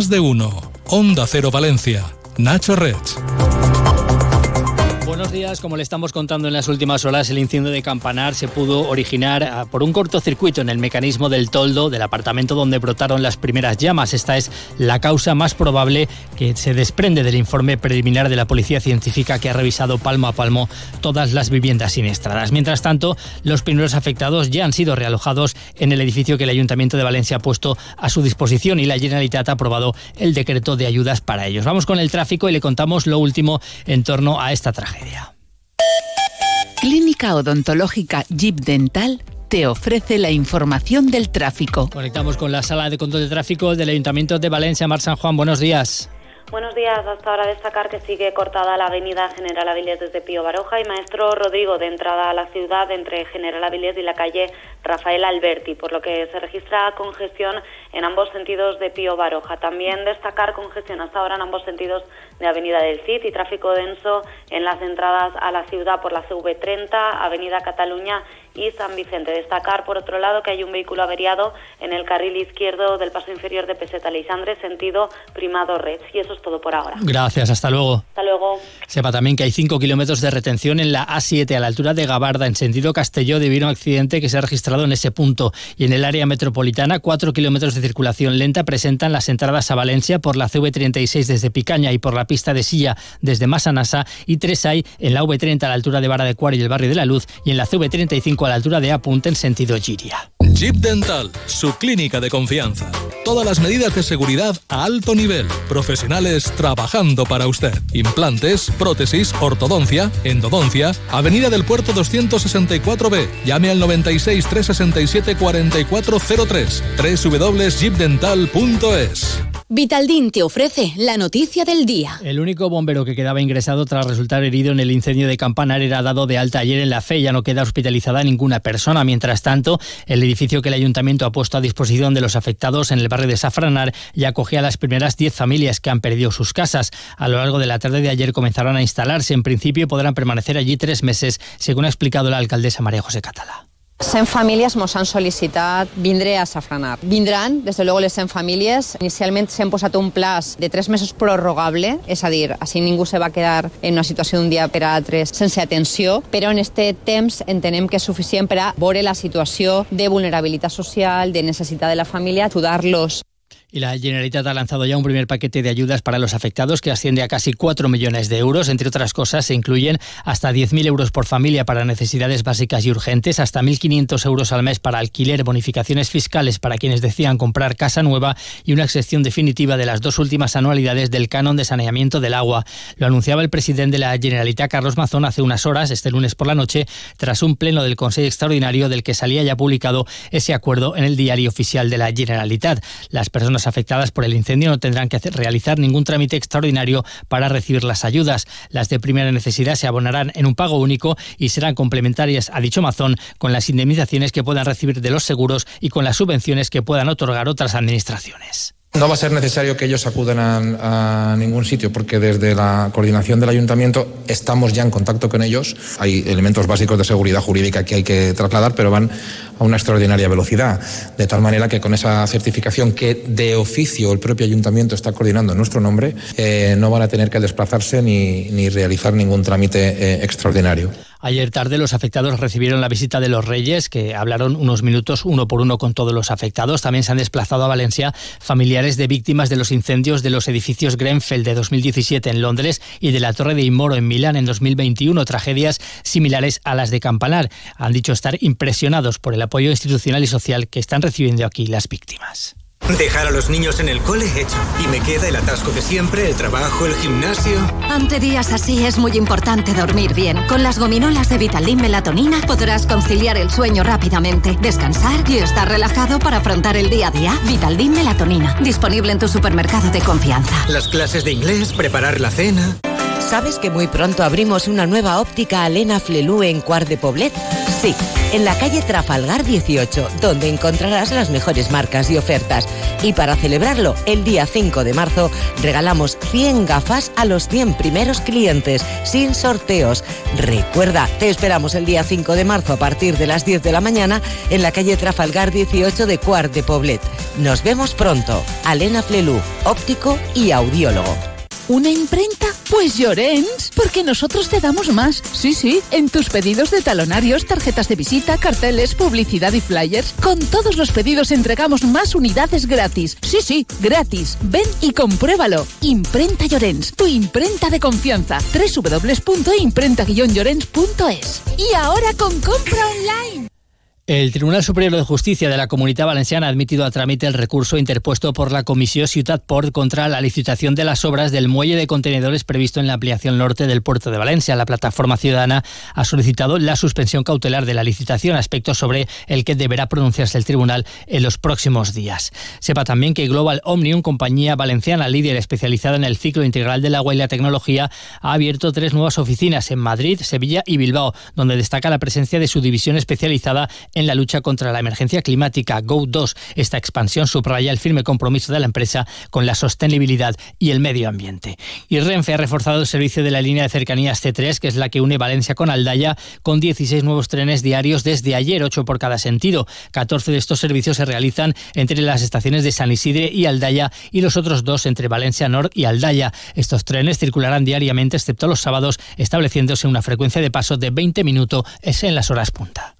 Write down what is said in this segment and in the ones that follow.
Más de uno. Onda Cero Valencia. Nacho Rech. Buenos días. Como le estamos contando en las últimas horas, el incendio de Campanar se pudo originar ah, por un cortocircuito en el mecanismo del toldo del apartamento donde brotaron las primeras llamas. Esta es la causa más probable que se desprende del informe preliminar de la Policía Científica que ha revisado palmo a palmo todas las viviendas siniestradas. Mientras tanto, los primeros afectados ya han sido realojados en el edificio que el Ayuntamiento de Valencia ha puesto a su disposición y la Generalitat ha aprobado el decreto de ayudas para ellos. Vamos con el tráfico y le contamos lo último en torno a esta tragedia. Clínica Odontológica Jeep Dental te ofrece la información del tráfico. Conectamos con la sala de control de tráfico del Ayuntamiento de Valencia, Mar San Juan. Buenos días. Buenos días. Hasta ahora destacar que sigue cortada la avenida General Avilés desde Pío Baroja y Maestro Rodrigo de entrada a la ciudad entre General Avilés y la calle Rafael Alberti, por lo que se registra congestión en ambos sentidos de Pío Baroja. También destacar congestión hasta ahora en ambos sentidos de Avenida del Cid y tráfico denso en las entradas a la ciudad por la CV30, Avenida Cataluña y San Vicente. Destacar, por otro lado, que hay un vehículo averiado en el carril izquierdo del paso inferior de Peseta Leisandre, sentido Primado Red. Y eso es todo por ahora. Gracias, hasta luego. Hasta luego. Sepa también que hay 5 kilómetros de retención en la A7 a la altura de Gabarda, en sentido Castelló, debido a un accidente que se ha registrado en ese punto. Y en el área metropolitana, 4 kilómetros de circulación lenta presentan las entradas a Valencia por la CV36 desde Picaña y por la pista de Silla desde Masanasa. Y 3 hay en la V30 a la altura de Vara de Cuar y el barrio de la Luz. Y en la CV35 a la altura de Apunte en sentido Giria. Jeep Dental, su clínica de confianza. Todas las medidas de seguridad a alto nivel. Profesionales trabajando para usted. Implantes, prótesis, ortodoncia, endodoncia. Avenida del Puerto 264B. Llame al 96 367 4403. www.jeepdental.es. Vitaldin te ofrece la noticia del día. El único bombero que quedaba ingresado tras resultar herido en el incendio de Campanar era dado de alta ayer en la fe. Ya no queda hospitalizada ninguna persona. Mientras tanto, el edificio que el ayuntamiento ha puesto a disposición de los afectados en el barrio de Safranar ya acogía a las primeras 10 familias que han perdido sus casas. A lo largo de la tarde de ayer comenzarán a instalarse. En principio podrán permanecer allí tres meses, según ha explicado la alcaldesa María José Catala. 100 famílies ens han sol·licitat vindre a Safranar. Vindran, des de luego, les 100 famílies. Inicialment s'han posat un plaç de 3 mesos prorrogable, és a dir, així ningú se va quedar en una situació d'un dia per a altre sense atenció, però en este temps entenem que és suficient per a veure la situació de vulnerabilitat social, de necessitat de la família, ajudar-los Y la Generalitat ha lanzado ya un primer paquete de ayudas para los afectados que asciende a casi 4 millones de euros. Entre otras cosas, se incluyen hasta 10.000 euros por familia para necesidades básicas y urgentes, hasta 1.500 euros al mes para alquiler, bonificaciones fiscales para quienes decían comprar casa nueva y una excepción definitiva de las dos últimas anualidades del canon de saneamiento del agua. Lo anunciaba el presidente de la Generalitat, Carlos Mazón, hace unas horas, este lunes por la noche, tras un pleno del Consejo Extraordinario del que salía ya publicado ese acuerdo en el diario oficial de la Generalitat. Las personas afectadas por el incendio no tendrán que realizar ningún trámite extraordinario para recibir las ayudas. Las de primera necesidad se abonarán en un pago único y serán complementarias a dicho mazón con las indemnizaciones que puedan recibir de los seguros y con las subvenciones que puedan otorgar otras administraciones. No va a ser necesario que ellos acudan a, a, ningún sitio porque desde la coordinación del ayuntamiento estamos ya en contacto con ellos. Hay elementos básicos de seguridad jurídica que hay que trasladar, pero van a una extraordinaria velocidad. De tal manera que con esa certificación que de oficio el propio ayuntamiento está coordinando en nuestro nombre, eh, no van a tener que desplazarse ni, ni realizar ningún trámite eh, extraordinario. Ayer tarde los afectados recibieron la visita de los Reyes, que hablaron unos minutos uno por uno con todos los afectados. También se han desplazado a Valencia familiares de víctimas de los incendios de los edificios Grenfell de 2017 en Londres y de la Torre de Imoro en Milán en 2021, tragedias similares a las de Campanar. Han dicho estar impresionados por el apoyo institucional y social que están recibiendo aquí las víctimas. Dejar a los niños en el cole hecho. Y me queda el atasco de siempre, el trabajo, el gimnasio. Ante días así es muy importante dormir bien. Con las gominolas de Vitaldin Melatonina podrás conciliar el sueño rápidamente, descansar y estar relajado para afrontar el día a día. Vitaldin Melatonina, disponible en tu supermercado de confianza. Las clases de inglés, preparar la cena. ¿Sabes que muy pronto abrimos una nueva óptica Alena Flelú en Cuart de Poblet? Sí, en la calle Trafalgar 18, donde encontrarás las mejores marcas y ofertas. Y para celebrarlo, el día 5 de marzo, regalamos 100 gafas a los 100 primeros clientes, sin sorteos. Recuerda, te esperamos el día 5 de marzo a partir de las 10 de la mañana en la calle Trafalgar 18 de Cuart de Poblet. Nos vemos pronto. Alena Flelú, óptico y audiólogo. ¿Una imprenta? Pues Llorens, porque nosotros te damos más. Sí, sí, en tus pedidos de talonarios, tarjetas de visita, carteles, publicidad y flyers, con todos los pedidos entregamos más unidades gratis. Sí, sí, gratis. Ven y compruébalo. Imprenta Llorens, tu imprenta de confianza. www.imprenta-llorens.es. Y ahora con compra online. El Tribunal Superior de Justicia de la Comunidad Valenciana ha admitido a trámite el recurso interpuesto por la Comisión Ciutat Port contra la licitación de las obras del muelle de contenedores previsto en la ampliación norte del puerto de Valencia. La plataforma ciudadana ha solicitado la suspensión cautelar de la licitación, aspecto sobre el que deberá pronunciarse el tribunal en los próximos días. Sepa también que Global Omnium, compañía valenciana líder especializada en el ciclo integral del agua y la tecnología, ha abierto tres nuevas oficinas en Madrid, Sevilla y Bilbao, donde destaca la presencia de su división especializada en la lucha contra la emergencia climática GO2. Esta expansión subraya el firme compromiso de la empresa con la sostenibilidad y el medio ambiente. Y Renfe ha reforzado el servicio de la línea de cercanías C3, que es la que une Valencia con Aldaya, con 16 nuevos trenes diarios desde ayer, 8 por cada sentido. 14 de estos servicios se realizan entre las estaciones de San Isidre y Aldaya y los otros dos entre Valencia Norte y Aldaya. Estos trenes circularán diariamente, excepto los sábados, estableciéndose una frecuencia de paso de 20 minutos en las horas punta.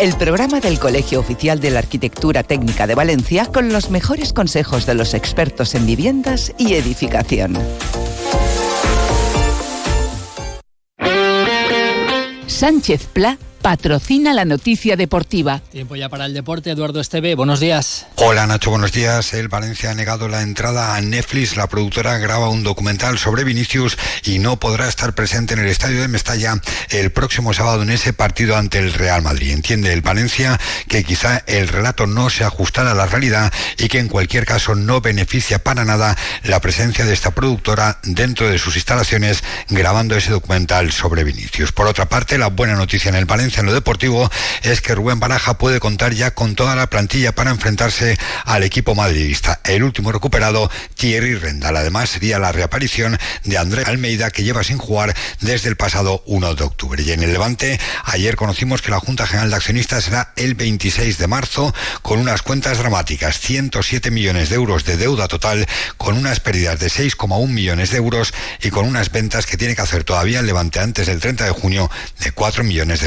el programa del Colegio Oficial de la Arquitectura Técnica de Valencia con los mejores consejos de los expertos en viviendas y edificación. Sánchez Pla patrocina la noticia deportiva. Tiempo ya para el deporte, Eduardo Esteve, buenos días. Hola Nacho, buenos días. El Valencia ha negado la entrada a Netflix. La productora graba un documental sobre Vinicius y no podrá estar presente en el estadio de Mestalla el próximo sábado en ese partido ante el Real Madrid. Entiende el Valencia que quizá el relato no se ajustara a la realidad y que en cualquier caso no beneficia para nada la presencia de esta productora dentro de sus instalaciones grabando ese documental sobre Vinicius. Por otra parte, la buena noticia en el Valencia en lo deportivo es que Rubén Baraja puede contar ya con toda la plantilla para enfrentarse al equipo madridista. El último recuperado, Thierry Rendal. Además, sería la reaparición de André Almeida, que lleva sin jugar desde el pasado 1 de octubre. Y en el Levante, ayer conocimos que la Junta General de Accionistas será el 26 de marzo, con unas cuentas dramáticas, 107 millones de euros de deuda total, con unas pérdidas de 6,1 millones de euros y con unas ventas que tiene que hacer todavía el Levante antes del 30 de junio de 4 millones de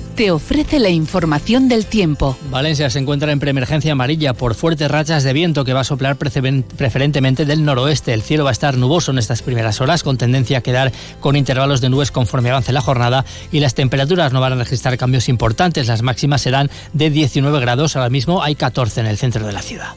te ofrece la información del tiempo. Valencia se encuentra en preemergencia amarilla por fuertes rachas de viento que va a soplar preferentemente del noroeste. El cielo va a estar nuboso en estas primeras horas, con tendencia a quedar con intervalos de nubes conforme avance la jornada y las temperaturas no van a registrar cambios importantes. Las máximas serán de 19 grados, ahora mismo hay 14 en el centro de la ciudad.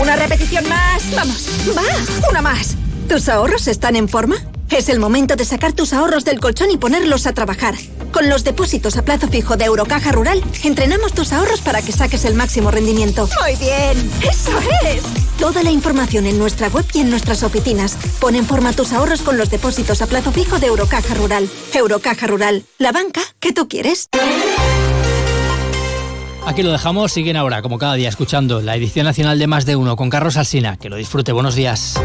Una repetición más. Vamos, va, una más. ¿Tus ahorros están en forma? Es el momento de sacar tus ahorros del colchón y ponerlos a trabajar. Con los depósitos a plazo fijo de Eurocaja Rural, entrenamos tus ahorros para que saques el máximo rendimiento. Muy bien, eso es. Toda la información en nuestra web y en nuestras oficinas. Pon en forma tus ahorros con los depósitos a plazo fijo de Eurocaja Rural. Eurocaja Rural, la banca que tú quieres. Aquí lo dejamos, siguen ahora, como cada día, escuchando la edición nacional de Más de Uno con Carlos Alsina. Que lo disfrute, buenos días.